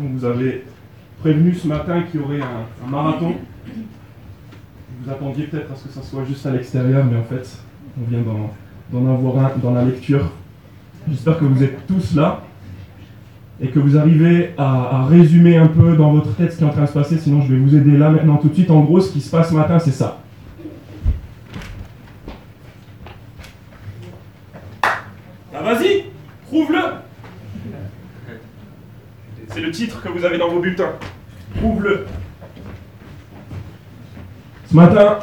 Vous avait prévenu ce matin qu'il y aurait un, marathon. Vous attendiez peut-être à ce que ça soit juste à l'extérieur, mais en fait, on vient d'en avoir un dans la lecture. J'espère que vous êtes tous là et que vous arrivez à, résumer un peu dans votre tête ce qui est en train de se passer, sinon je vais vous aider là maintenant tout de suite. En gros, ce qui se passe ce matin, c'est ça. Bah vas-y, prouve-le C'est le titre que vous avez dans vos bulletins. Prouve-le. Ce matin,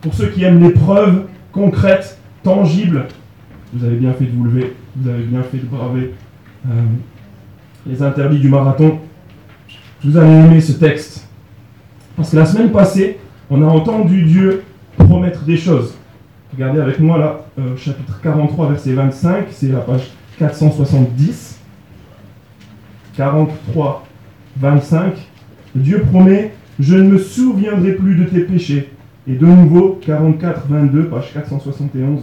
pour ceux qui aiment les preuves concrètes, tangibles, vous avez bien fait de vous lever, vous avez bien fait de braver euh, les interdits du marathon. Vous allez aimer ce texte. Parce que la semaine passée, on a entendu Dieu promettre des choses. Regardez avec moi là, euh, chapitre 43, verset 25, c'est la page 470. 43, 25. Dieu promet, je ne me souviendrai plus de tes péchés. Et de nouveau, 44, 22, page 471.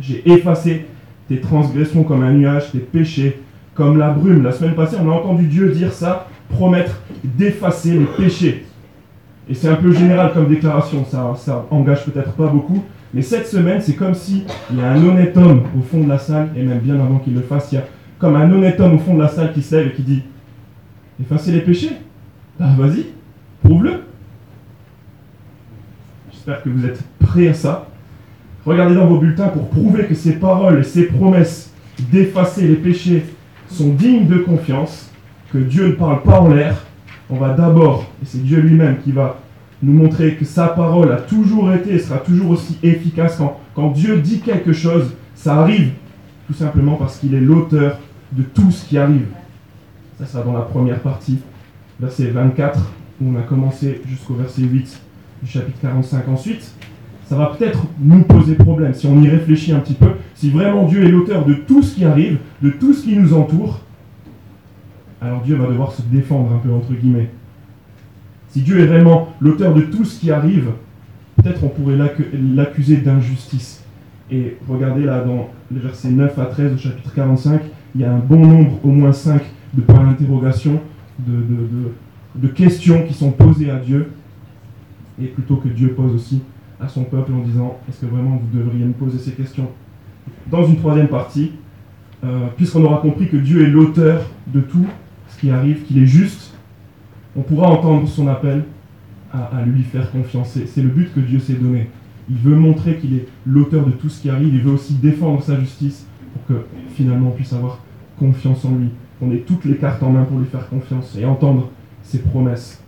J'ai effacé tes transgressions comme un nuage, tes péchés comme la brume. La semaine passée, on a entendu Dieu dire ça, promettre d'effacer les péchés. Et c'est un peu général comme déclaration, ça, ça engage peut-être pas beaucoup. Mais cette semaine, c'est comme si il y a un honnête homme au fond de la salle, et même bien avant qu'il le fasse, il y a comme un honnête homme au fond de la salle qui se lève et qui dit Effacer les péchés Bah vas-y, prouve-le. J'espère que vous êtes prêts à ça. Regardez dans vos bulletins pour prouver que ces paroles et ces promesses d'effacer les péchés sont dignes de confiance, que Dieu ne parle pas en l'air. On va d'abord, et c'est Dieu lui-même qui va nous montrer que sa parole a toujours été et sera toujours aussi efficace. Quand, quand Dieu dit quelque chose, ça arrive tout simplement parce qu'il est l'auteur de tout ce qui arrive. Ça sera dans la première partie, verset 24, où on a commencé jusqu'au verset 8 du chapitre 45. Ensuite, ça va peut-être nous poser problème si on y réfléchit un petit peu. Si vraiment Dieu est l'auteur de tout ce qui arrive, de tout ce qui nous entoure, alors Dieu va devoir se défendre un peu entre guillemets. Si Dieu est vraiment l'auteur de tout ce qui arrive, peut-être on pourrait l'accuser d'injustice. Et regardez là dans les versets 9 à 13 au chapitre 45, il y a un bon nombre, au moins 5, de points d'interrogation, de, de questions qui sont posées à Dieu, et plutôt que Dieu pose aussi à son peuple en disant est-ce que vraiment vous devriez me poser ces questions? Dans une troisième partie, euh, puisqu'on aura compris que Dieu est l'auteur de tout ce qui arrive, qu'il est juste, on pourra entendre son appel à, lui faire confiance. C'est le but que Dieu s'est donné. Il veut montrer qu'il est l'auteur de tout ce qui arrive, il veut aussi défendre sa justice pour que finalement on puisse avoir confiance en lui, qu'on ait toutes les cartes en main pour lui faire confiance et entendre ses promesses.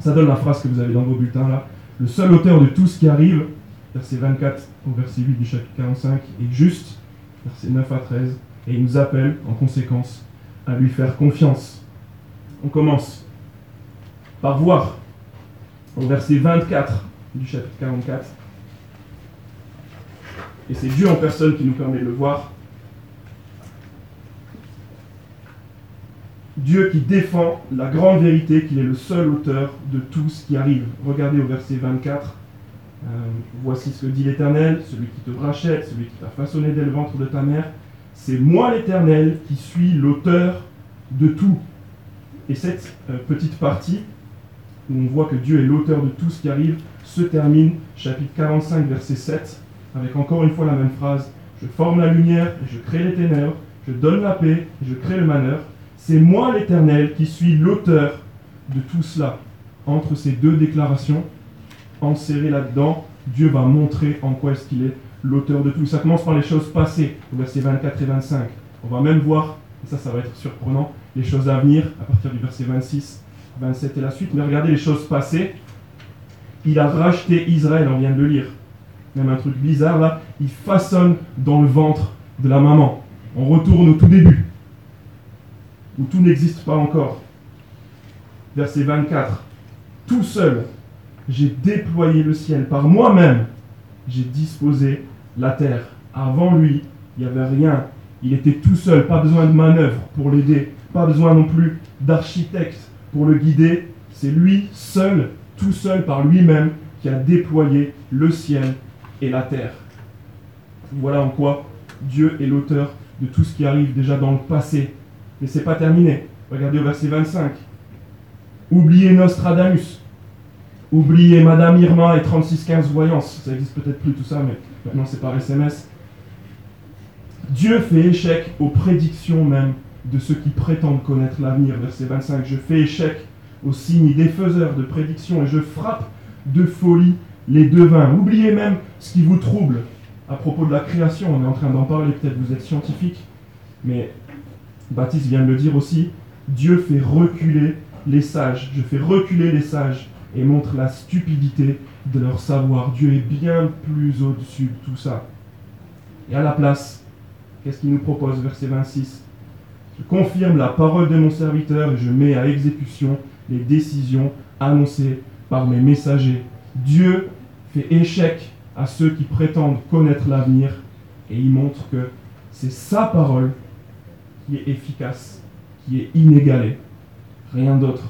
Ça donne la phrase que vous avez dans vos bulletins là le seul auteur de tout ce qui arrive, verset 24 au verset 8 du chapitre 45, est juste, verset 9 à 13, et il nous appelle en conséquence à lui faire confiance. On commence par voir au verset 24 du chapitre 44, et c'est Dieu en personne qui nous permet de le voir. Dieu qui défend la grande vérité qu'il est le seul auteur de tout ce qui arrive. Regardez au verset 24. Euh, voici ce que dit l'Éternel, celui qui te rachète, celui qui t'a façonné dès le ventre de ta mère. C'est moi l'Éternel qui suis l'auteur de tout. Et cette euh, petite partie, où on voit que Dieu est l'auteur de tout ce qui arrive, se termine, chapitre 45, verset 7, avec encore une fois la même phrase. Je forme la lumière et je crée les ténèbres, je donne la paix et je crée le malheur. C'est moi l'Éternel qui suis l'auteur de tout cela. Entre ces deux déclarations, enserrées là-dedans, Dieu va montrer en quoi est-ce qu'il est l'auteur de tout. Ça commence par les choses passées, au verset 24 et 25. On va même voir, et ça, ça va être surprenant, les choses à venir à partir du verset 26, 27 et la suite. Mais regardez les choses passées. Il a racheté Israël, on vient de le lire. Même un truc bizarre là, il façonne dans le ventre de la maman. On retourne au tout début où tout n'existe pas encore. Verset 24. Tout seul, j'ai déployé le ciel. Par moi-même, j'ai disposé la terre. Avant lui, il n'y avait rien. Il était tout seul, pas besoin de manœuvre pour l'aider, pas besoin non plus d'architecte pour le guider. C'est lui seul, tout seul par lui-même, qui a déployé le ciel et la terre. Voilà en quoi Dieu est l'auteur de tout ce qui arrive déjà dans le passé, mais ce n'est pas terminé. Regardez au verset 25. Oubliez Nostradamus. Oubliez Madame Irma et 3615 voyances. Ça existe peut-être plus tout ça, mais maintenant c'est par SMS. Dieu fait échec aux prédictions même de ceux qui prétendent connaître l'avenir. Verset 25. Je fais échec aux signes des de prédictions et je frappe de folie les devins. Oubliez même ce qui vous trouble à propos de la création. On est en train d'en parler, peut-être vous êtes scientifique, mais Baptiste vient de le dire aussi. Dieu fait reculer les sages. Je fais reculer les sages et montre la stupidité de leur savoir. Dieu est bien plus au-dessus de tout ça. Et à la place, qu'est-ce qu'il nous propose, verset 26 Je confirme la parole de mon serviteur et je mets à exécution les décisions annoncées par mes messagers. Dieu fait échec à ceux qui prétendent connaître l'avenir et il montre que c'est sa parole qui est efficace, qui est inégalée, rien d'autre.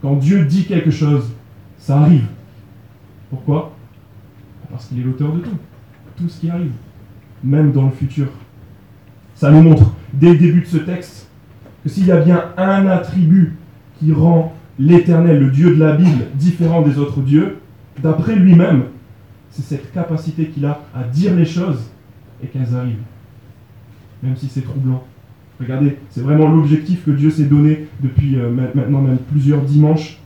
Quand Dieu dit quelque chose, ça arrive. Pourquoi? Parce qu'il est l'auteur de tout, tout ce qui arrive, même dans le futur. Ça nous montre dès le début de ce texte que s'il y a bien un attribut qui rend l'Éternel, le Dieu de la Bible, différent des autres dieux, d'après lui-même, c'est cette capacité qu'il a à dire les choses et qu'elles arrivent, même si c'est troublant. Regardez, c'est vraiment l'objectif que Dieu s'est donné depuis euh, maintenant même plusieurs dimanches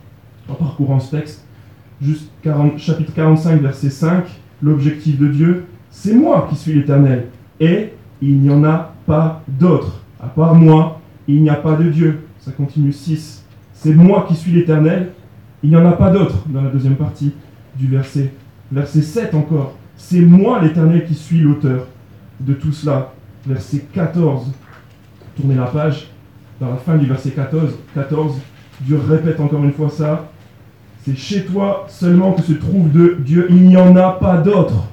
en parcourant ce texte. Juste chapitre 45, verset 5, l'objectif de Dieu, c'est moi qui suis l'Éternel. Et il n'y en a pas d'autre. À part moi, il n'y a pas de Dieu. Ça continue 6. C'est moi qui suis l'Éternel. Il n'y en a pas d'autre dans la deuxième partie du verset. Verset 7 encore. C'est moi l'Éternel qui suis l'auteur de tout cela. Verset 14. Tournez la page. Dans la fin du verset 14, 14 Dieu répète encore une fois ça. C'est chez toi seulement que se trouve de Dieu. Il n'y en a pas d'autre.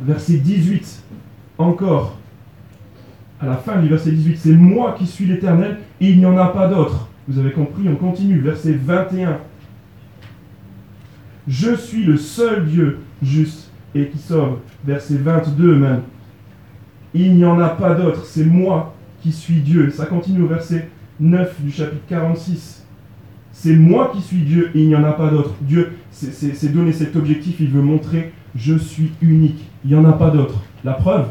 Verset 18. Encore. À la fin du verset 18, c'est moi qui suis l'Éternel il n'y en a pas d'autre. Vous avez compris, on continue. Verset 21. Je suis le seul Dieu juste et qui sauve. Verset 22 même. Il n'y en a pas d'autre, c'est moi qui suis Dieu. Ça continue au verset 9 du chapitre 46. C'est moi qui suis Dieu et il n'y en a pas d'autre. Dieu s'est donné cet objectif, il veut montrer je suis unique. Il n'y en a pas d'autre. La preuve,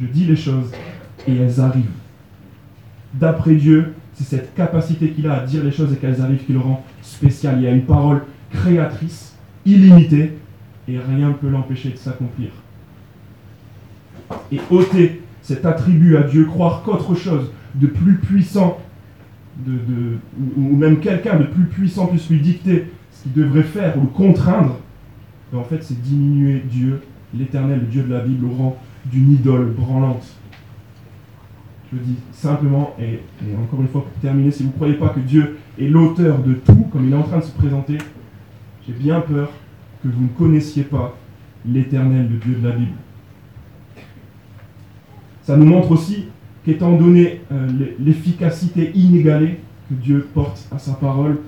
je dis les choses et elles arrivent. D'après Dieu, c'est cette capacité qu'il a à dire les choses et qu'elles arrivent qui le rend spécial. Il y a une parole créatrice, illimitée, et rien ne peut l'empêcher de s'accomplir. Et ôter cet attribut à Dieu, croire qu'autre chose de plus puissant, ou même quelqu'un de plus puissant puisse lui dicter ce qu'il devrait faire ou le contraindre, ben, en fait c'est diminuer Dieu, l'éternel, le Dieu de la Bible, au rang d'une idole branlante. Je dis simplement, et, et, encore une fois pour terminer, si vous ne croyez pas que Dieu est l'auteur de tout, comme il est en train de se présenter, j'ai bien peur que vous ne connaissiez pas l'éternel, le Dieu de la Bible. Ça nous montre aussi qu'étant donné euh, l'efficacité inégalée que Dieu porte à sa parole,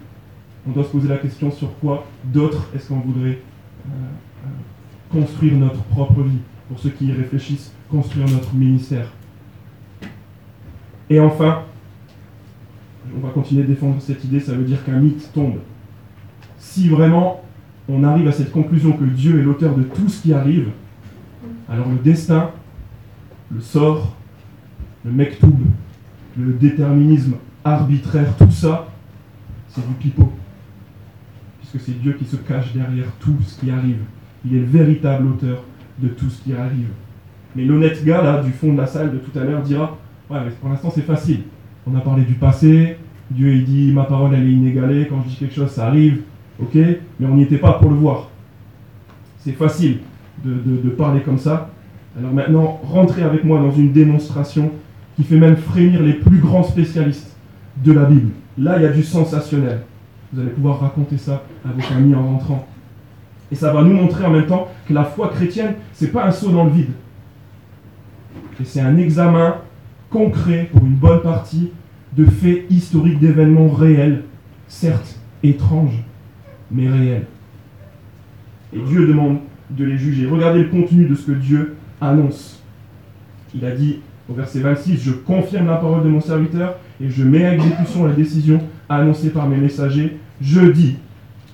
on doit se poser la question sur quoi d'autres est-ce qu'on voudrait euh, euh, construire notre propre vie, pour ceux qui y réfléchissent, construire notre ministère. Et enfin, on va continuer de défendre cette idée, ça veut dire qu'un mythe tombe si vraiment on arrive à cette conclusion que Dieu est l'auteur de tout ce qui arrive, alors le destin, le sort, le mektoub, le déterminisme arbitraire, tout ça, c'est du pipeau. Puisque c'est Dieu qui se cache derrière tout ce qui arrive. Il est le véritable auteur de tout ce qui arrive. Mais l'honnête gars, là, du fond de la salle de tout à l'heure, dira Ouais, mais pour l'instant, c'est facile. On a parlé du passé. Dieu, il dit Ma parole, elle est inégalée. Quand je dis quelque chose, ça arrive. Ok? Mais on n'y était pas pour le voir. C'est facile de, parler comme ça. Alors maintenant, rentrez avec moi dans une démonstration qui fait même frémir les plus grands spécialistes de la Bible. Là, il y a du sensationnel. Vous allez pouvoir raconter ça à vos amis en rentrant. Et ça va nous montrer en même temps que la foi chrétienne, c'est pas un saut dans le vide. Et c'est un examen concret, pour une bonne partie, de faits historiques, d'événements réels, certes étranges, mais réel. Et Dieu demande de les juger. Regardez le contenu de ce que Dieu annonce. Il a dit au verset 26, je confirme la parole de mon serviteur et je mets à exécution la décision annoncée par mes messagers. Je dis,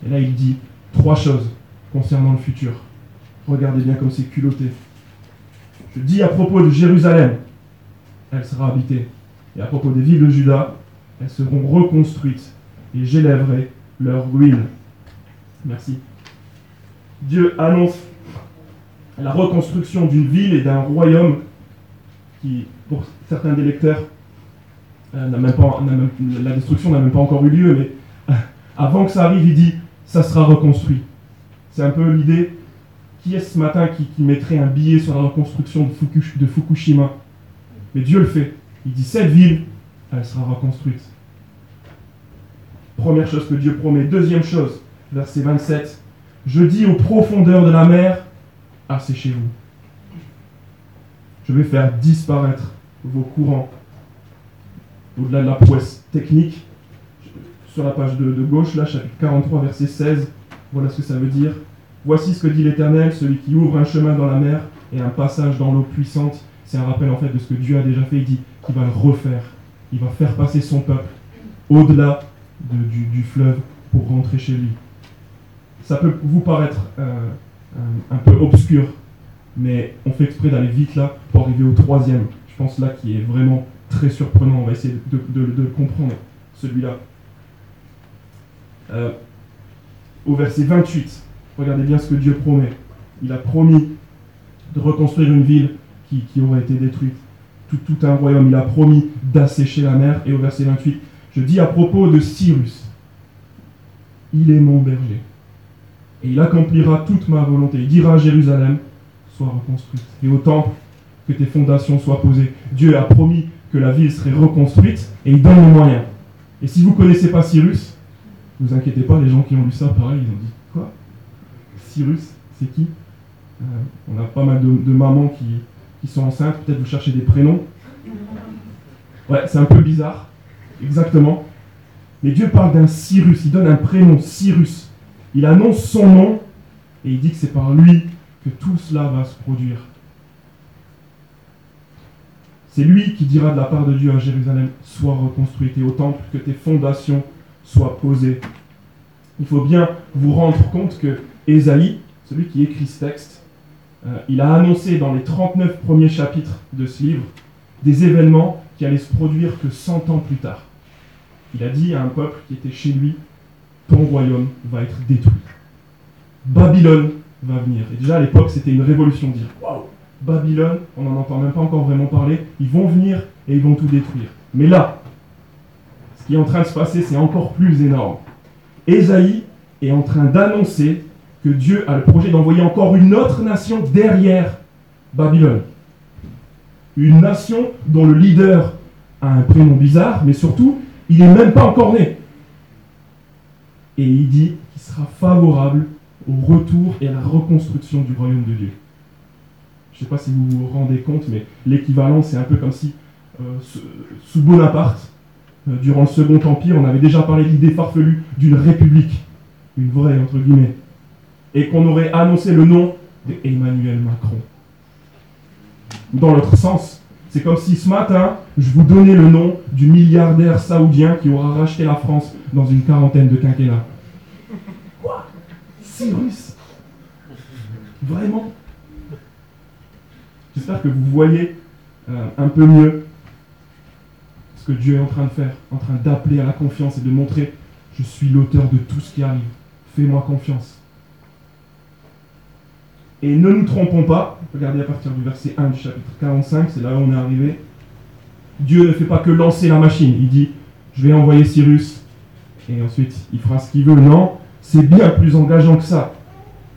et là il dit trois choses concernant le futur. Regardez bien comme c'est culotté. Je dis à propos de Jérusalem, elle sera habitée. Et à propos des villes de Juda, elles seront reconstruites et j'élèverai leurs ruines. Merci. Dieu annonce la reconstruction d'une ville et d'un royaume qui, pour certains des lecteurs, euh, même pas, la destruction n'a même pas encore eu lieu, mais euh, avant que ça arrive, il dit ça sera reconstruit. C'est un peu l'idée qui est ce matin qui, mettrait un billet sur la reconstruction de, Fukushima? Mais Dieu le fait. Il dit cette ville, elle sera reconstruite. Première chose que Dieu promet. Deuxième chose, verset 27. Je dis aux profondeurs de la mer, asséchez-vous. Je vais faire disparaître vos courants. Au-delà de la prouesse technique, sur la page de, gauche, là, chapitre 43, verset 16, voilà ce que ça veut dire. Voici ce que dit l'Éternel, celui qui ouvre un chemin dans la mer et un passage dans l'eau puissante. C'est un rappel en fait de ce que Dieu a déjà fait. Il dit qu'il va le refaire. Il va faire passer son peuple au-delà du, fleuve pour rentrer chez lui. Ça peut vous paraître euh, un, peu obscur, mais on fait exprès d'aller vite là pour arriver au troisième. Je pense là qui est vraiment très surprenant. On va essayer de, le comprendre, celui-là. Euh, au verset 28, regardez bien ce que Dieu promet. Il a promis de reconstruire une ville qui, aurait été détruite, tout, tout, un royaume. Il a promis d'assécher la mer. Et au verset 28, je dis à propos de Cyrus, il est mon berger. Et il accomplira toute ma volonté. Il dira à Jérusalem, sois reconstruite. Et au temple, que tes fondations soient posées. Dieu a promis que la ville serait reconstruite et il donne les moyens. Et si vous ne connaissez pas Cyrus, ne vous inquiétez pas, les gens qui ont lu ça, pareil, ils ont dit Quoi? Cyrus, c'est qui? Euh, On a pas mal de, mamans qui, qui, sont enceintes, peut-être vous cherchez des prénoms. Ouais, c'est un peu bizarre, exactement. Mais Dieu parle d'un Cyrus, il donne un prénom, Cyrus. Il annonce son nom et il dit que c'est par lui que tout cela va se produire. C'est lui qui dira de la part de Dieu à Jérusalem, sois reconstruite et au temple que tes fondations soit posé. Il faut bien vous rendre compte que Ésaïe, celui qui écrit ce texte, euh, il a annoncé dans les 39 premiers chapitres de ce livre des événements qui allaient se produire que 100 ans plus tard. Il a dit à un peuple qui était chez lui, ton royaume va être détruit. Babylone va venir. Et déjà à l'époque, c'était une révolution de dire, waouh, Babylone, on n'en entend même pas encore vraiment parler, ils vont venir et ils vont tout détruire. Mais là, ce qui est en train de se passer, c'est encore plus énorme. Ésaïe est en train d'annoncer que Dieu a le projet d'envoyer encore une autre nation derrière Babylone. Une nation dont le leader a un prénom bizarre, mais surtout, il n'est même pas encore né. Et il dit qu'il sera favorable au retour et à la reconstruction du royaume de Dieu. Je ne sais pas si vous vous rendez compte, mais l'équivalent, c'est un peu comme si, euh, sous Bonaparte, euh, durant le Second Empire, on avait déjà parlé de l'idée farfelue d'une république, une vraie entre guillemets, et qu'on aurait annoncé le nom d'Emmanuel Macron. Dans l'autre sens, c'est comme si ce matin, je vous donnais le nom du milliardaire saoudien qui aura racheté la France dans une quarantaine de quinquennats. Quoi? Cyrus Vraiment J'espère que vous voyez euh, un peu mieux ce que Dieu est en train de faire, en train d'appeler à la confiance et de montrer, je suis l'auteur de tout ce qui arrive. Fais-moi confiance. Et ne nous trompons pas, regardez à partir du verset 1 du chapitre 45, c'est là où on est arrivé. Dieu ne fait pas que lancer la machine, il dit, je vais envoyer Cyrus, et ensuite il fera ce qu'il veut. Non, c'est bien plus engageant que ça.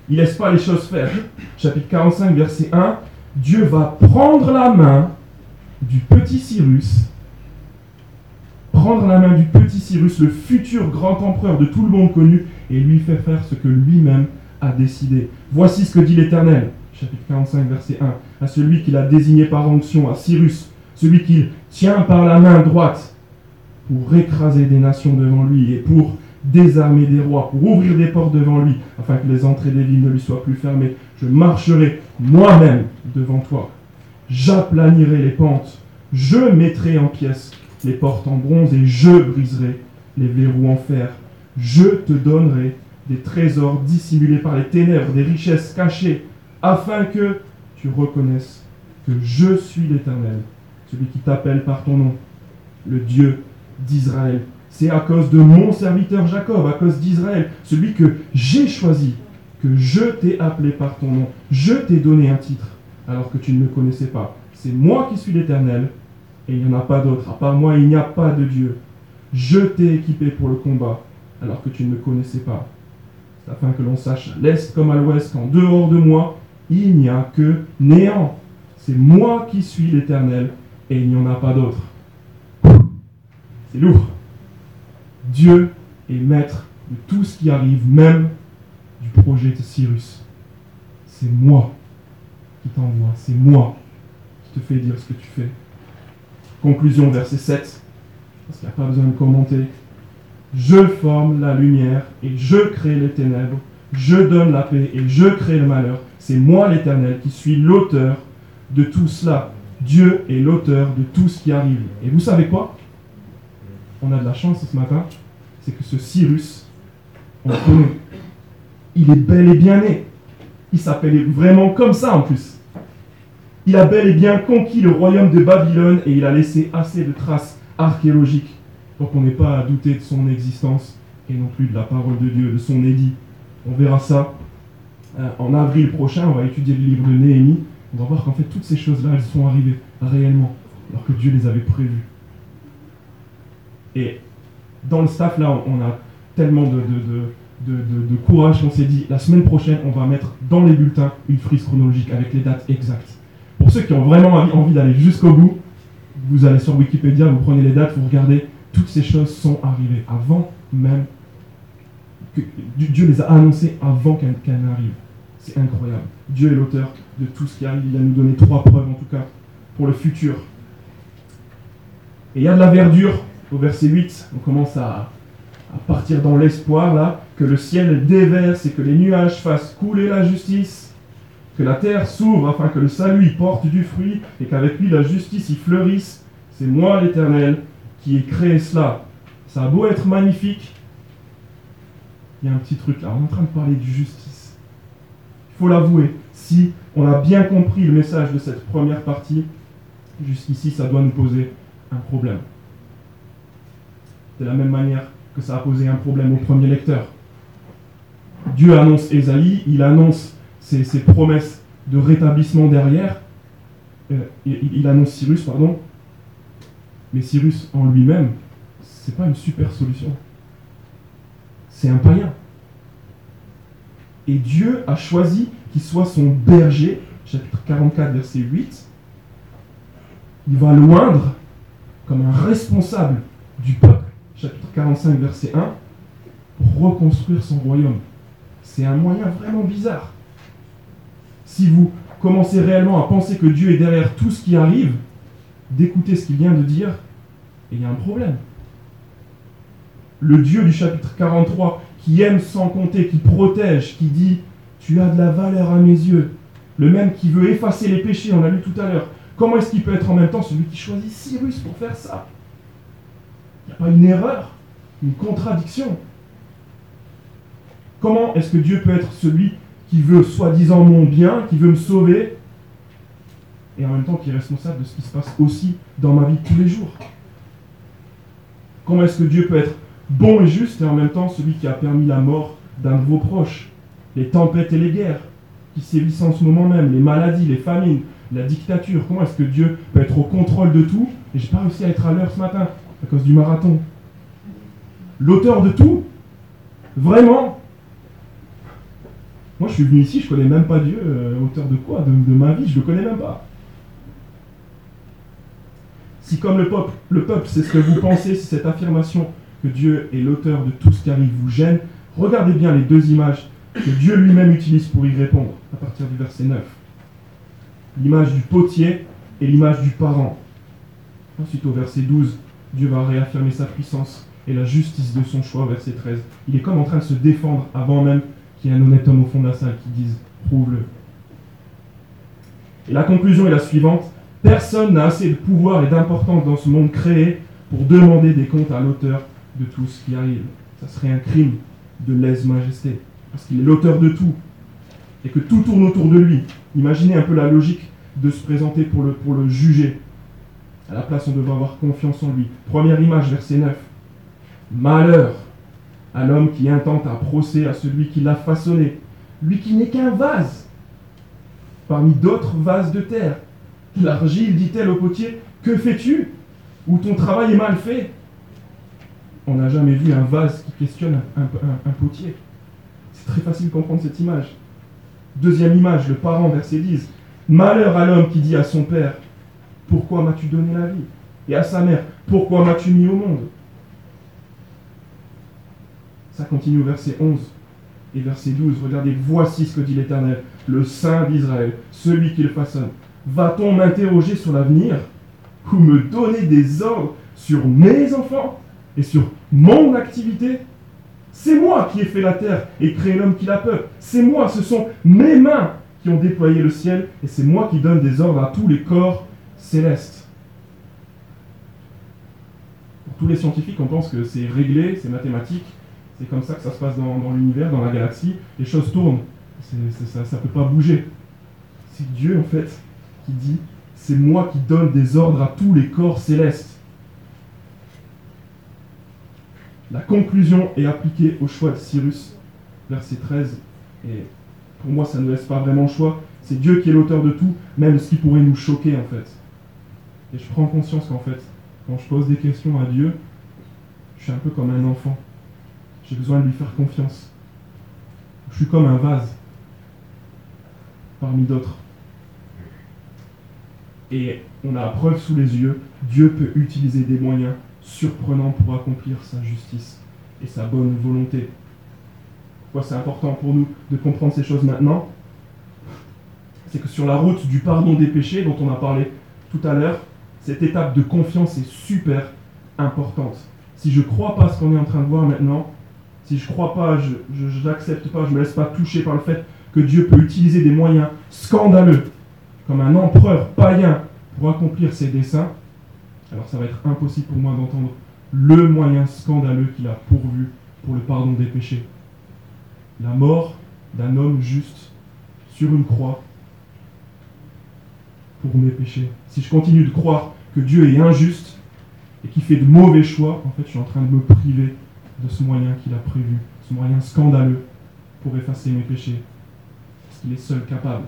Il laisse pas les choses faire. Chapitre 45, verset 1, Dieu va prendre la main du petit Cyrus prendre la main du petit Cyrus, le futur grand empereur de tout le monde connu, et lui faire faire ce que lui-même a. Voici ce que dit l'Éternel, chapitre 45, verset 1, à celui qu'il a désigné par onction, à Cyrus, celui qu'il tient par la main droite pour écraser des nations devant lui et pour désarmer des rois, pour ouvrir des portes devant lui, afin que les entrées des villes ne lui soient plus fermées. Je marcherai moi-même devant toi. J'aplanirai les pentes. Je mettrai en pièces les portes en bronze et je briserai les verrous en fer. Je te donnerai des trésors dissimulés par les ténèbres, des richesses cachées, afin que tu reconnaisses que je suis l'Éternel, celui qui t'appelle par ton nom, le Dieu d'Israël. C'est à cause de mon serviteur Jacob, à cause d'Israël, celui que j'ai choisi, que je t'ai appelé par ton nom. Je t'ai donné un titre alors que tu ne me connaissais pas. C'est moi qui suis l'Éternel, et il n'y en a pas d'autre. À part moi, il n'y a pas de Dieu. Je t'ai équipé pour le combat, alors que tu ne me connaissais pas. Afin que l'on sache à l'est comme à l'ouest qu'en dehors de moi, il n'y a que néant. C'est moi qui suis l'Éternel, et il n'y en a pas d'autre. C'est lourd. Dieu est maître de tout ce qui arrive, même du projet de Cyrus. C'est moi qui t'envoie, c'est moi qui te fais dire ce que tu fais. Conclusion, verset 7, parce qu'il n'y a pas besoin de commenter. Je forme la lumière et je crée les ténèbres, je donne la paix et je crée le malheur. C'est moi l'Éternel qui suis l'auteur de tout cela. Dieu est l'auteur de tout ce qui arrive. Et vous savez quoi? On a de la chance ce matin, c'est que ce Cyrus, on le connaît. Il est bel et bien né. Il s'appelait vraiment comme ça en plus. Il a bel et bien conquis le royaume de Babylone et il a laissé assez de traces archéologiques pour qu'on n'ait pas à douter de son existence et non plus de la parole de Dieu, de son édit. On verra ça euh, en avril prochain, on va étudier le livre de Néhémie. On va voir qu'en fait toutes ces choses-là, elles sont arrivées réellement, alors que Dieu les avait prévues. Et dans le staff, là, on a tellement de, de courage qu'on s'est dit, la semaine prochaine, on va mettre dans les bulletins une frise chronologique avec les dates exactes. Pour ceux qui ont vraiment envie d'aller jusqu'au bout, vous allez sur Wikipédia, vous prenez les dates, vous regardez, toutes ces choses sont arrivées avant même que Dieu les a annoncées avant qu'elles n'arrivent. C'est incroyable. Dieu est l'auteur de tout ce qui arrive. Il a nous donné trois preuves en tout cas pour le futur. Et il y a de la verdure au verset 8. On commence à, à partir dans l'espoir là que le ciel déverse et que les nuages fassent couler la justice que la terre s'ouvre afin que le salut porte du fruit et qu'avec lui la justice y fleurisse. C'est moi l'Éternel qui ai créé cela. Ça a beau être magnifique, il y a un petit truc là. On est en train de parler de justice. Il faut l'avouer, si on a bien compris le message de cette première partie, jusqu'ici, ça doit nous poser un problème. De la même manière que ça a posé un problème au premier lecteur. Dieu annonce Ésaïe, il annonce ces, promesses de rétablissement derrière. Euh, il, annonce Cyrus, pardon. Mais Cyrus en lui-même, c'est pas une super solution. C'est un païen. Et Dieu a choisi qu'il soit son berger, chapitre 44, verset 8. Il va loindre comme un responsable du peuple, chapitre 45, verset 1, pour reconstruire son royaume. C'est un moyen vraiment bizarre si vous commencez réellement à penser que Dieu est derrière tout ce qui arrive, d'écouter ce qu'il vient de dire, il y a un problème. Le Dieu du chapitre 43, qui aime sans compter, qui protège, qui dit Tu as de la valeur à mes yeux, le même qui veut effacer les péchés, on l'a lu tout à l'heure, comment est-ce qu'il peut être en même temps celui qui choisit Cyrus pour faire ça? Il n'y a pas une erreur, une contradiction. Comment est-ce que Dieu peut être celui qui veut soi-disant mon bien, qui veut me sauver, et en même temps qui est responsable de ce qui se passe aussi dans ma vie tous les jours. Comment est-ce que Dieu peut être bon et juste et en même temps celui qui a permis la mort d'un de vos proches, les tempêtes et les guerres qui sévissent en ce moment même, les maladies, les famines, la dictature Comment est-ce que Dieu peut être au contrôle de tout Et j'ai pas réussi à être à l'heure ce matin à cause du marathon. L'auteur de tout Vraiment moi, je suis venu ici, je connais même pas Dieu, euh, auteur de quoi de, ma vie, je le connais même pas. Si comme le peuple, le peuple, c'est ce que vous pensez, si cette affirmation que Dieu est l'auteur de tout ce qui arrive vous gêne, regardez bien les deux images que Dieu lui-même utilise pour y répondre, à partir du verset 9. L'image du potier et l'image du parent. Ensuite, au verset 12, Dieu va réaffirmer sa puissance et la justice de son choix, verset 13. Il est comme en train de se défendre avant même qu'il y ait un honnête homme au fond de la salle qui dise prouve-le. Et la conclusion est la suivante personne n'a assez de pouvoir et d'importance dans ce monde créé pour demander des comptes à l'auteur de tout ce qui arrive. Ça serait un crime de lèse-majesté, parce qu'il est l'auteur de tout, et que tout tourne autour de lui. Imaginez un peu la logique de se présenter pour le, juger. À la place, on devrait avoir confiance en lui. Première image, verset 9. Malheur à l'homme qui intente un procès à celui qui l'a façonné, lui qui n'est qu'un vase, parmi d'autres vases de terre. L'argile dit-elle au potier, que fais-tu Ou ton travail est mal fait On n'a jamais vu un vase qui questionne un, potier. C'est très facile de comprendre cette image. Deuxième image, le parent, verset 10. Malheur à l'homme qui dit à son père, pourquoi m'as-tu donné la vie? Et à sa mère, pourquoi m'as-tu mis au monde? Ça continue au verset 11 et verset 12. Regardez, voici ce que dit l'Éternel, le Saint d'Israël, celui qui le façonne. Va-t-on m'interroger sur l'avenir ou me donner des ordres sur mes enfants et sur mon activité? C'est moi qui ai fait la terre et créé l'homme qui la peuple. C'est moi, ce sont mes mains qui ont déployé le ciel et c'est moi qui donne des ordres à tous les corps célestes. Pour tous les scientifiques, on pense que c'est réglé, c'est mathématique, c'est comme ça que ça se passe dans, l'univers, dans la galaxie, les choses tournent, ça ne peut pas bouger. C'est Dieu en fait qui dit, c'est moi qui donne des ordres à tous les corps célestes. La conclusion est appliquée au choix de Cyrus, verset 13. Et pour moi, ça ne laisse pas vraiment choix. C'est Dieu qui est l'auteur de tout, même ce qui pourrait nous choquer en fait. Et je prends conscience qu'en fait, quand je pose des questions à Dieu, je suis un peu comme un enfant. J'ai besoin de lui faire confiance. Je suis comme un vase parmi d'autres. Et on a la preuve sous les yeux, Dieu peut utiliser des moyens surprenants pour accomplir sa justice et sa bonne volonté. Pourquoi c'est important pour nous de comprendre ces choses maintenant? C'est que sur la route du pardon des péchés dont on a parlé tout à l'heure, cette étape de confiance est super importante. Si je ne crois pas ce qu'on est en train de voir maintenant, si je ne crois pas, je n'accepte pas, je ne me laisse pas toucher par le fait que Dieu peut utiliser des moyens scandaleux comme un empereur païen pour accomplir ses desseins, alors ça va être impossible pour moi d'entendre le moyen scandaleux qu'il a pourvu pour le pardon des péchés. La mort d'un homme juste sur une croix pour mes péchés. Si je continue de croire que Dieu est injuste et qu'il fait de mauvais choix, en fait, je suis en train de me priver de ce moyen qu'il a prévu, ce moyen scandaleux pour effacer mes péchés. Parce qu'il est seul capable.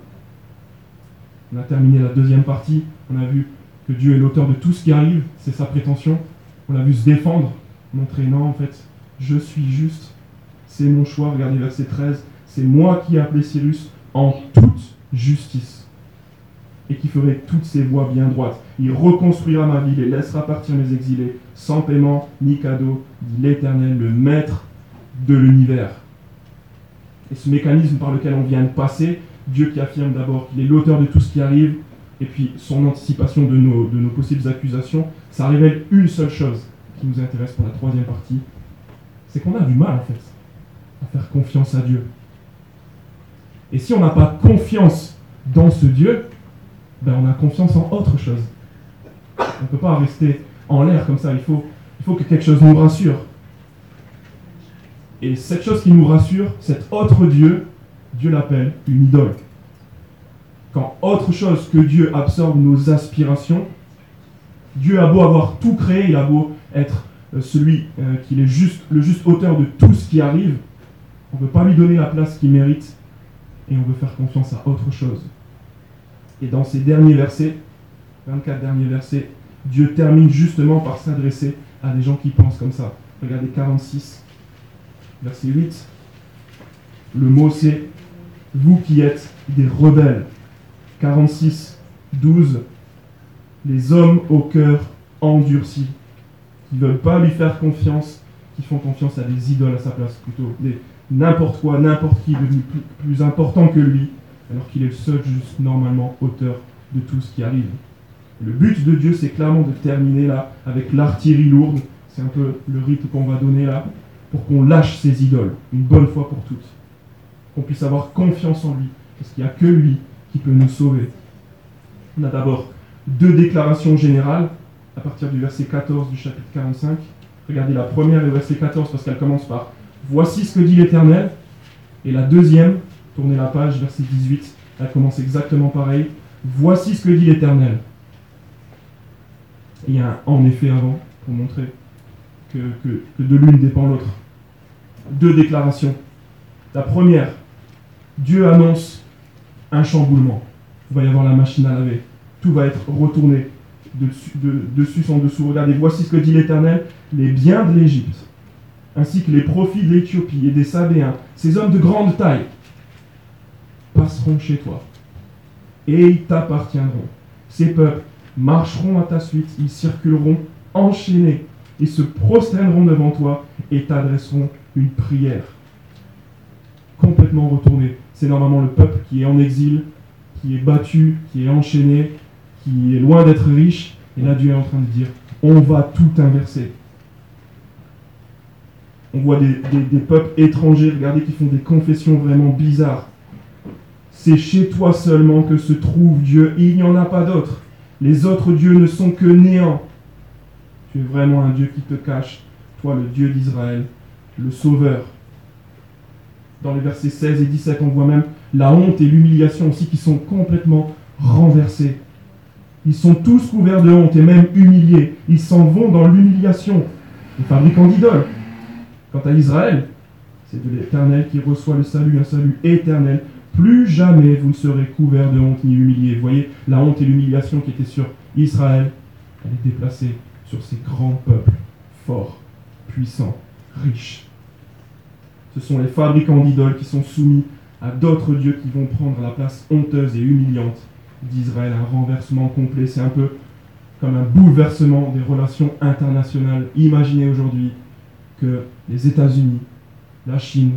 On a terminé la deuxième partie. On a vu que Dieu est l'auteur de tout ce qui arrive. C'est sa prétention. On l'a vu se défendre, montrer non, en fait, je suis juste. C'est mon choix. Regardez verset 13. C'est moi qui ai appelé Cyrus en toute justice et qui ferai toutes ses voies bien droites. Il reconstruira ma ville et laissera partir mes exilés sans paiement ni cadeau, dit l'Éternel, le Maître de l'univers. Et ce mécanisme par lequel on vient de passer, Dieu qui affirme d'abord qu'il est l'auteur de tout ce qui arrive, et puis son anticipation de nos, de nos possibles accusations, ça révèle une seule chose qui nous intéresse pour la troisième partie, c'est qu'on a du mal en fait à faire confiance à Dieu. Et si on n'a pas confiance dans ce Dieu, ben on a confiance en autre chose. On ne peut pas rester en l'air comme ça, il faut, il faut que quelque chose nous rassure. Et cette chose qui nous rassure, cet autre Dieu, Dieu l'appelle une idole. Quand autre chose que Dieu absorbe nos aspirations, Dieu a beau avoir tout créé, il a beau être euh, celui euh, qui est juste, le juste auteur de tout ce qui arrive, on ne peut pas lui donner la place qu'il mérite et on veut faire confiance à autre chose. Et dans ces derniers versets, 24 derniers versets, Dieu termine justement par s'adresser à des gens qui pensent comme ça. Regardez 46, verset 8. Le mot c'est vous qui êtes des rebelles. 46, 12. Les hommes au cœur endurci, qui ne veulent pas lui faire confiance, qui font confiance à des idoles à sa place plutôt. N'importe quoi, n'importe qui devenu plus, important que lui, alors qu'il est le seul juste normalement auteur de tout ce qui arrive. Le but de Dieu, c'est clairement de terminer là avec l'artillerie lourde. C'est un peu le rythme qu'on va donner là, pour qu'on lâche ces idoles, une bonne fois pour toutes qu'on puisse avoir confiance en lui, parce qu'il n'y a que lui qui peut nous sauver. On a d'abord deux déclarations générales, à partir du verset 14 du chapitre 45. Regardez la première et le verset 14 parce qu'elle commence par Voici ce que dit l'Éternel. Et la deuxième, tournez la page, verset 18, elle commence exactement pareil. Voici ce que dit l'Éternel. Il y a un en effet avant pour montrer que de l'une dépend l'autre. Deux déclarations. La première, Dieu annonce un chamboulement. Il va y avoir la machine à laver. Tout va être retourné dessus, de, en dessous. Regardez, voici ce que dit l'Éternel. Les biens de l'Égypte, ainsi que les profits de l'Éthiopie et des Sabéens, ces hommes de grande taille, passeront chez toi. Et ils t'appartiendront. Ces peuples marcheront à ta suite, ils circuleront enchaînés, ils se prosterneront devant toi et t'adresseront une prière complètement retournée. C'est normalement le peuple qui est en exil, qui est battu, qui est enchaîné, qui est loin d'être riche. Et là, Dieu est en train de dire, on va tout inverser. On voit des, peuples étrangers, regardez, qui font des confessions vraiment bizarres. C'est chez toi seulement que se trouve Dieu, il n'y en a pas d'autre. Les autres dieux ne sont que néant. Tu es vraiment un Dieu qui te cache, toi le Dieu d'Israël, le Sauveur. Dans les versets 16 et 17, on voit même la honte et l'humiliation aussi qui sont complètement renversés. Ils sont tous couverts de honte et même humiliés. Ils s'en vont dans l'humiliation. Les fabricants d'idoles. Quant à Israël, c'est de l'Éternel qui reçoit le salut, un salut éternel. Plus jamais vous ne serez couverts de honte ni humiliés. Vous voyez, la honte et l'humiliation qui étaient sur Israël, elle est déplacée sur ces grands peuples, forts, puissants, riches. Ce sont les fabricants d'idoles qui sont soumis à d'autres dieux qui vont prendre la place honteuse et humiliante d'Israël, un renversement complet. C'est un peu comme un bouleversement des relations internationales. Imaginez aujourd'hui que les États-Unis, la Chine,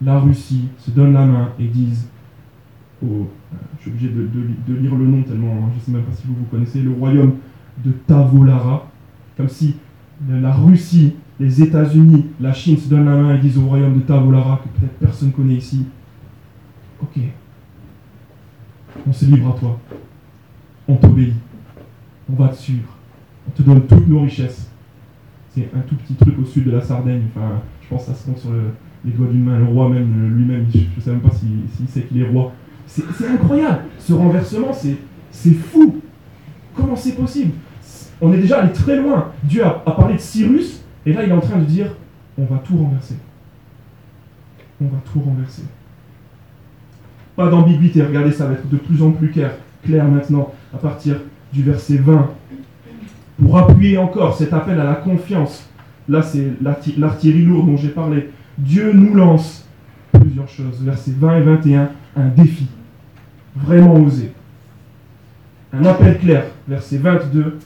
la Russie se donnent la main et disent euh, je suis obligé de, lire le nom tellement hein, je ne sais même pas si vous vous connaissez, le royaume de Tavolara, comme si la Russie, les États-Unis, la Chine se donnent la main et disent au royaume de Tavolara, que peut-être personne ne connaît ici, Ok. On se livre à toi. On t'obéit. On va te suivre. On te donne toutes nos richesses. C'est un tout petit truc au sud de la Sardaigne. Enfin, je pense que ça se compte sur les doigts d'une main. Le roi même lui-même, je ne sais même pas s'il sait qu'il est roi. C'est incroyable. Ce renversement, c'est fou. Comment c'est possible? On est déjà allé très loin. Dieu a parlé de Cyrus, et là il est en train de dire, on va tout renverser. On va tout renverser. Pas d'ambiguïté, regardez, ça va être de plus en plus clair, clair maintenant, à partir du verset 20. Pour appuyer encore cet appel à la confiance, là c'est l'artillerie lourde dont j'ai parlé. Dieu nous lance plusieurs choses. Versets 20 et 21, un défi. Vraiment osé. Un appel clair, verset 22,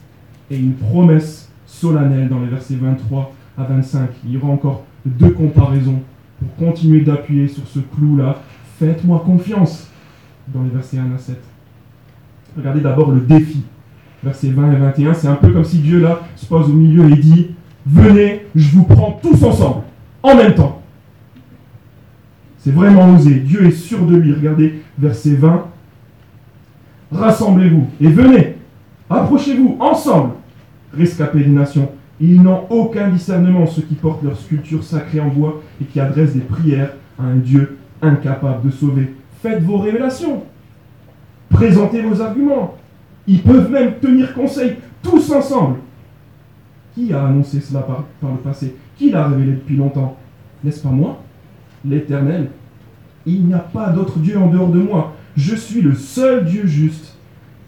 et une promesse solennelle dans les versets 23 à 25. Il y aura encore deux comparaisons pour continuer d'appuyer sur ce clou-là Faites-moi confiance dans les versets 1 à 7. Regardez d'abord le défi. Versets 20 et 21, c'est un peu comme si Dieu là se pose au milieu et dit Venez, je vous prends tous ensemble, en même temps. C'est vraiment osé. Dieu est sûr de lui. Regardez verset 20. Rassemblez-vous et venez, approchez-vous ensemble, rescapez les nations. Ils n'ont aucun discernement, ceux qui portent leur sculpture sacrée en bois et qui adressent des prières à un Dieu incapable de sauver. Faites vos révélations. Présentez vos arguments. Ils peuvent même tenir conseil tous ensemble. Qui a annoncé cela par, le passé? Qui l'a révélé depuis longtemps? N'est-ce pas moi? L'Éternel. Il n'y a pas d'autre Dieu en dehors de moi. Je suis le seul Dieu juste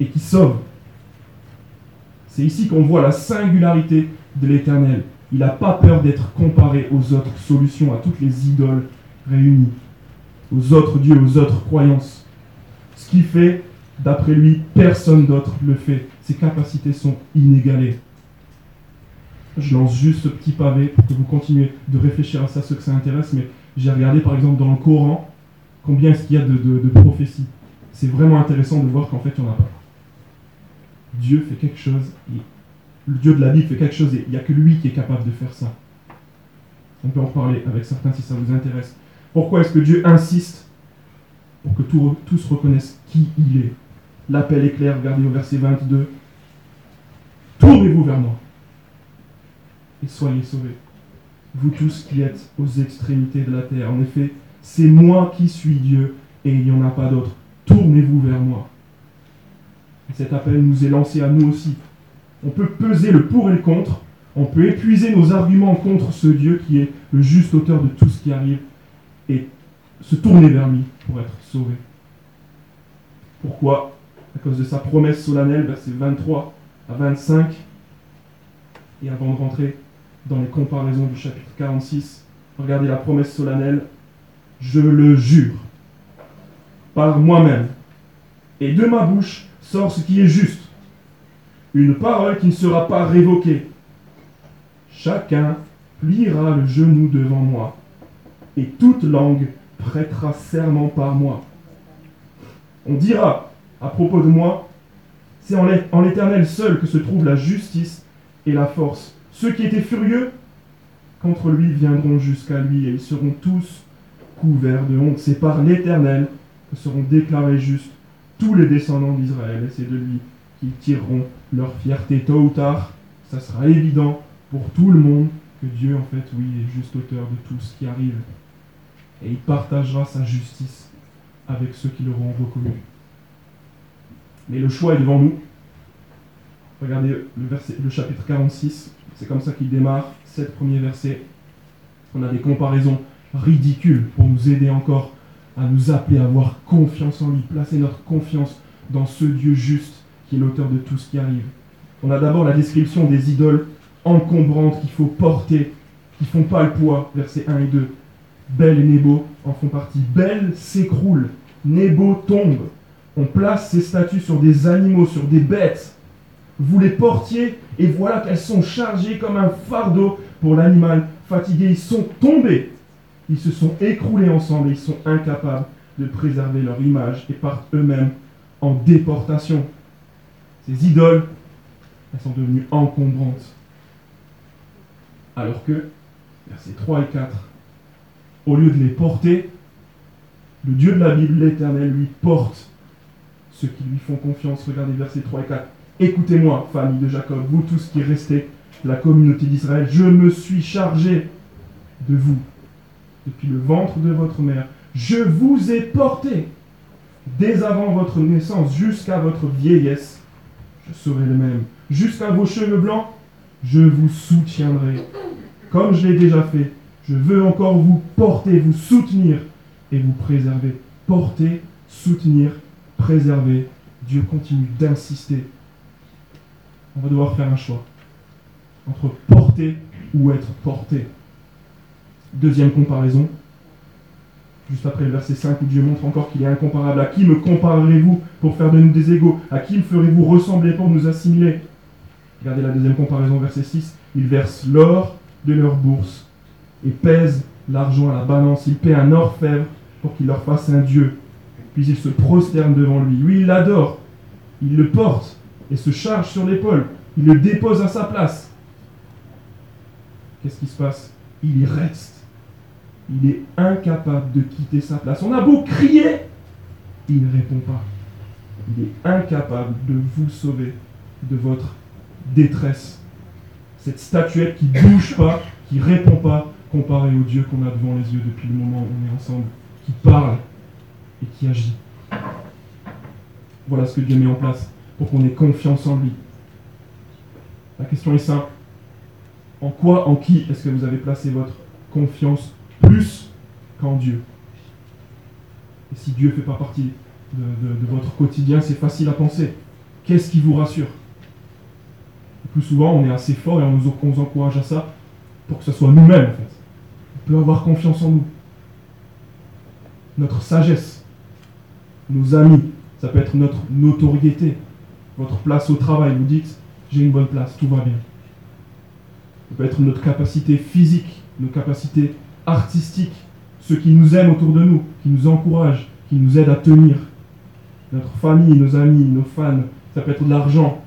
et qui sauve. C'est ici qu'on voit la singularité de l'Éternel. Il n'a pas peur d'être comparé aux autres solutions, à toutes les idoles réunies aux autres dieux, aux autres croyances. Ce qui fait, d'après lui, personne d'autre le fait. Ses capacités sont inégalées. Je lance juste ce petit pavé pour que vous continuez de réfléchir à ça, ceux que ça intéresse, mais j'ai regardé par exemple dans le Coran combien est-ce qu'il y a de, prophéties. C'est vraiment intéressant de voir qu'en fait, il n'y en a pas. Dieu fait quelque chose, et le Dieu de la Bible fait quelque chose, et il n'y a que lui qui est capable de faire ça. On peut en parler avec certains si ça vous intéresse. Pourquoi est-ce que Dieu insiste pour que tous reconnaissent qui il est? L'appel est clair, regardez au verset 22. tournez-vous vers moi et soyez sauvés. Vous tous qui êtes aux extrémités de la terre. En effet, c'est moi qui suis Dieu et il n'y en a pas d'autre. Tournez-vous vers moi. Et cet appel nous est lancé à nous aussi. On peut peser le pour et le contre. On peut épuiser nos arguments contre ce Dieu qui est le juste auteur de tout ce qui arrive et se tourner vers lui pour être sauvé. Pourquoi? À cause de sa promesse solennelle, versets 23 à 25. Et avant de rentrer dans les comparaisons du chapitre 46, regardez la promesse solennelle. Je le jure par moi-même, et de ma bouche sort ce qui est juste, une parole qui ne sera pas révoquée. Chacun pliera le genou devant moi, et toute langue prêtera serment par moi. On dira à propos de moi, c'est en l'Éternel seul que se trouve la justice et la force. Ceux qui étaient furieux contre lui viendront jusqu'à lui et ils seront tous couverts de honte. C'est par l'Éternel que seront déclarés justes tous les descendants d'Israël et c'est de lui qu'ils tireront leur fierté tôt ou tard. Ça sera évident pour tout le monde que Dieu, en fait, oui, est juste auteur de tout ce qui arrive. Et il partagera sa justice avec ceux qui l'auront reconnu. Mais le choix est devant nous. Regardez le, chapitre 46, c'est comme ça qu'il démarre, sept premiers versets. On a des comparaisons ridicules pour nous aider encore à nous appeler à avoir confiance en lui, placer notre confiance dans ce Dieu juste qui est l'auteur de tout ce qui arrive. On a d'abord la description des idoles encombrantes qu'il faut porter, qui font pas le poids, versets 1 et 2. Belle et Nebo en font partie. Belle s'écroule, Nebo tombe. On place ces statues sur des animaux, sur des bêtes. Vous les portiez et voilà qu'elles sont chargées comme un fardeau pour l'animal fatigué. Ils sont tombés. Ils se sont écroulés ensemble et ils sont incapables de préserver leur image et partent eux-mêmes en déportation. Ces idoles, elles sont devenues encombrantes. Alors que, versets 3 et 4, au lieu de les porter, le Dieu de la Bible, l'Éternel, lui porte ceux qui lui font confiance. Regardez versets 3 et 4. Écoutez-moi, famille de Jacob, vous tous qui restez, la communauté d'Israël, je me suis chargé de vous depuis le ventre de votre mère. Je vous ai porté dès avant votre naissance jusqu'à votre vieillesse. Je serai le même. Jusqu'à vos cheveux blancs, je vous soutiendrai. Comme je l'ai déjà fait, je veux encore vous porter, vous soutenir et vous préserver. Porter, soutenir, préserver. Dieu continue d'insister. On va devoir faire un choix entre porter ou être porté. Deuxième comparaison, juste après le verset 5 où Dieu montre encore qu'il est incomparable. À qui me comparerez-vous pour faire de nous des égaux? À qui me ferez-vous ressembler pour nous assimiler? Regardez la deuxième comparaison, verset 6. Ils versent l'or de leur bourse et pèsent l'argent à la balance. Ils paient un orfèvre pour qu'il leur fasse un Dieu. Puis ils se prosternent devant lui. Oui, il l'adore. Il le porte et se charge sur l'épaule. Il le dépose à sa place. Qu'est-ce qui se passe? Il y reste il est incapable de quitter sa place. On a beau crier, il ne répond pas. Il est incapable de vous sauver de votre détresse. Cette statuette qui ne bouge pas, qui ne répond pas, comparée au Dieu qu'on a devant les yeux depuis le moment où on est ensemble, qui parle et qui agit. Voilà ce que Dieu met en place pour qu'on ait confiance en lui. La question est simple. En quoi, en qui est-ce que vous avez placé votre confiance plus qu'en Dieu. Et si Dieu ne fait pas partie de, votre quotidien, c'est facile à penser. Qu'est-ce qui vous rassure? Le plus souvent, on est assez fort et on nous, on encourage à ça pour que ce soit nous-mêmes, en fait. On peut avoir confiance en nous. Notre sagesse, nos amis, ça peut être notre notoriété, votre place au travail. Vous dites, j'ai une bonne place, tout va bien. Ça peut être notre capacité physique, nos capacités artistique, ceux qui nous aiment autour de nous, qui nous encouragent, qui nous aident à tenir. Notre famille, nos amis, nos fans, ça peut être de l'argent,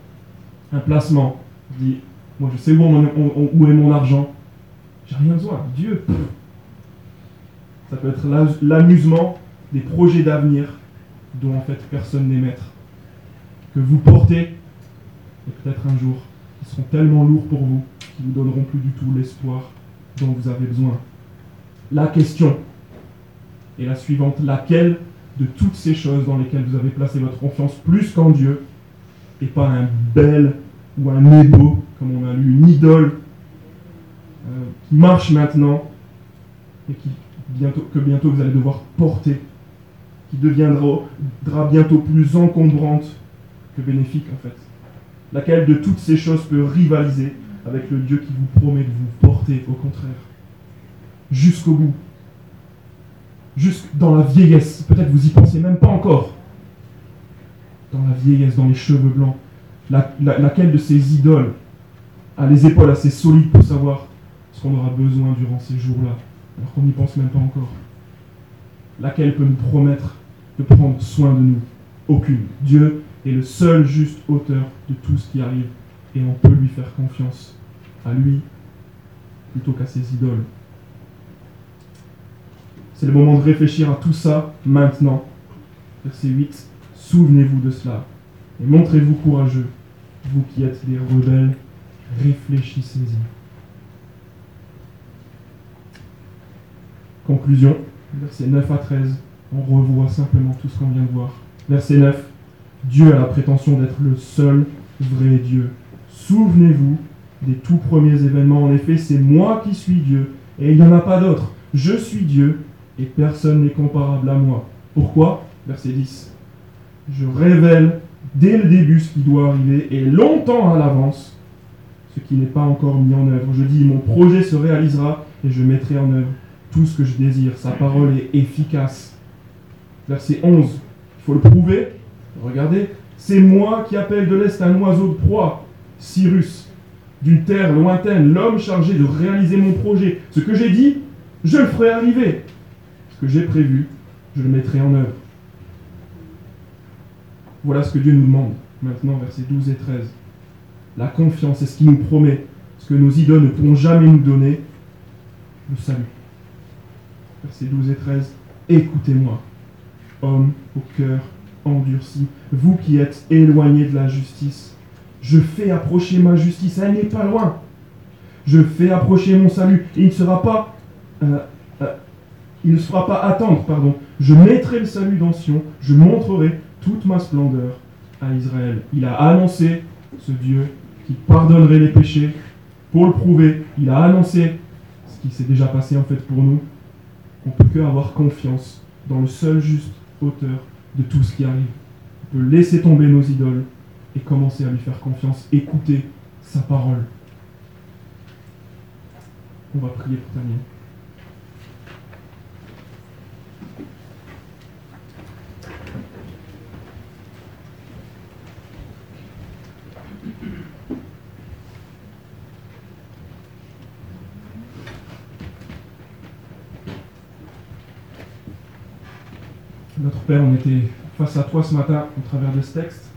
un placement. Je dis, moi je sais où, où est mon argent, j'ai rien besoin. Dieu. Ça peut être l'amusement des projets d'avenir dont en fait personne n'est maître. Que vous portez et peut-être un jour qui seront tellement lourds pour vous, qui vous donneront plus du tout l'espoir dont vous avez besoin. La question est la suivante. Laquelle de toutes ces choses dans lesquelles vous avez placé votre confiance plus qu'en Dieu et pas un bel ou un ébo, comme on a lu, une idole euh, qui marche maintenant et qui, que bientôt vous allez devoir porter, qui deviendra bientôt plus encombrante que bénéfique en fait. Laquelle de toutes ces choses peut rivaliser avec le Dieu qui vous promet de vous porter au contraire, jusqu'au bout, jusque dans la vieillesse. Peut-être vous y pensez même pas encore. Dans la vieillesse, dans les cheveux blancs. laquelle de ces idoles a les épaules assez solides pour savoir ce qu'on aura besoin durant ces jours-là, alors qu'on n'y pense même pas encore? Laquelle peut nous promettre de prendre soin de nous? Aucune. Dieu est le seul juste auteur de tout ce qui arrive et on peut lui faire confiance à lui plutôt qu'à ses idoles. C'est le moment de réfléchir à tout ça maintenant. Verset 8. Souvenez-vous de cela et montrez-vous courageux, vous qui êtes des rebelles, réfléchissez-y. Conclusion, verset 9 à 13, on revoit simplement tout ce qu'on vient de voir. Verset 9, Dieu a la prétention d'être le seul vrai Dieu. Souvenez-vous des tout premiers événements. En effet, c'est moi qui suis Dieu et il n'y en a pas d'autre. Je suis Dieu et personne n'est comparable à moi. Pourquoi? Verset 10. Je révèle dès le début ce qui doit arriver et longtemps à l'avance ce qui n'est pas encore mis en œuvre. Je dis, mon projet se réalisera et je mettrai en œuvre tout ce que je désire. Sa parole est efficace. Verset 11. Il faut le prouver. Regardez. C'est moi qui appelle de l'Est un oiseau de proie, Cyrus, d'une terre lointaine, l'homme chargé de réaliser mon projet. Ce que j'ai dit, je le ferai arriver que j'ai prévu, je le mettrai en œuvre. Voilà ce que Dieu nous demande maintenant, versets 12 et 13. La confiance, c'est ce qu'il nous promet, ce que nos idoles ne pourront jamais nous donner, le salut. Versets 12 et 13. Écoutez-moi, homme au cœur endurci, vous qui êtes éloignés de la justice. Je fais approcher ma justice, elle n'est pas loin. Je fais approcher mon salut, et il ne sera pas euh, il ne se fera pas attendre, pardon. Je mettrai le salut dans Sion, je montrerai toute ma splendeur à Israël. Il a annoncé, ce Dieu, qui pardonnerait les péchés. Pour le prouver, il a annoncé ce qui s'est déjà passé en fait pour nous. On peut que avoir confiance dans le seul juste auteur de tout ce qui arrive. On peut laisser tomber nos idoles et commencer à lui faire confiance, écouter sa parole. On va prier pour terminer. Notre Père, on était face à toi ce matin au travers de ce texte,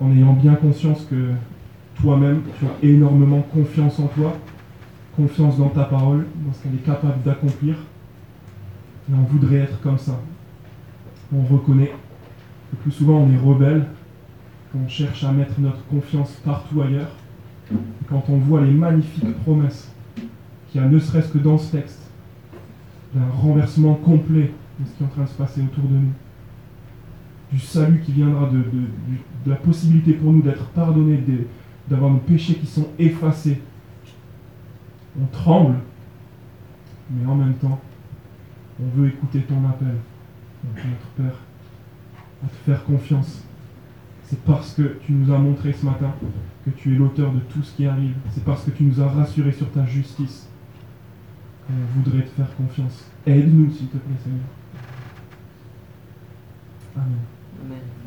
en ayant bien conscience que toi-même, tu as énormément confiance en toi, confiance dans ta parole, dans ce qu'elle est capable d'accomplir. Et on voudrait être comme ça. On reconnaît que plus souvent on est rebelle, qu'on cherche à mettre notre confiance partout ailleurs. Et quand on voit les magnifiques promesses qu'il y a ne serait-ce que dans ce texte, d'un renversement complet de ce qui est en train de se passer autour de nous. Du salut qui viendra de, la possibilité pour nous d'être pardonnés, d'avoir nos péchés qui sont effacés. On tremble, mais en même temps, on veut écouter ton appel, notre Père, à te faire confiance. C'est parce que tu nous as montré ce matin que tu es l'auteur de tout ce qui arrive. C'est parce que tu nous as rassurés sur ta justice qu'on voudrait te faire confiance. Aide-nous, s'il te plaît, Seigneur. 嗯。我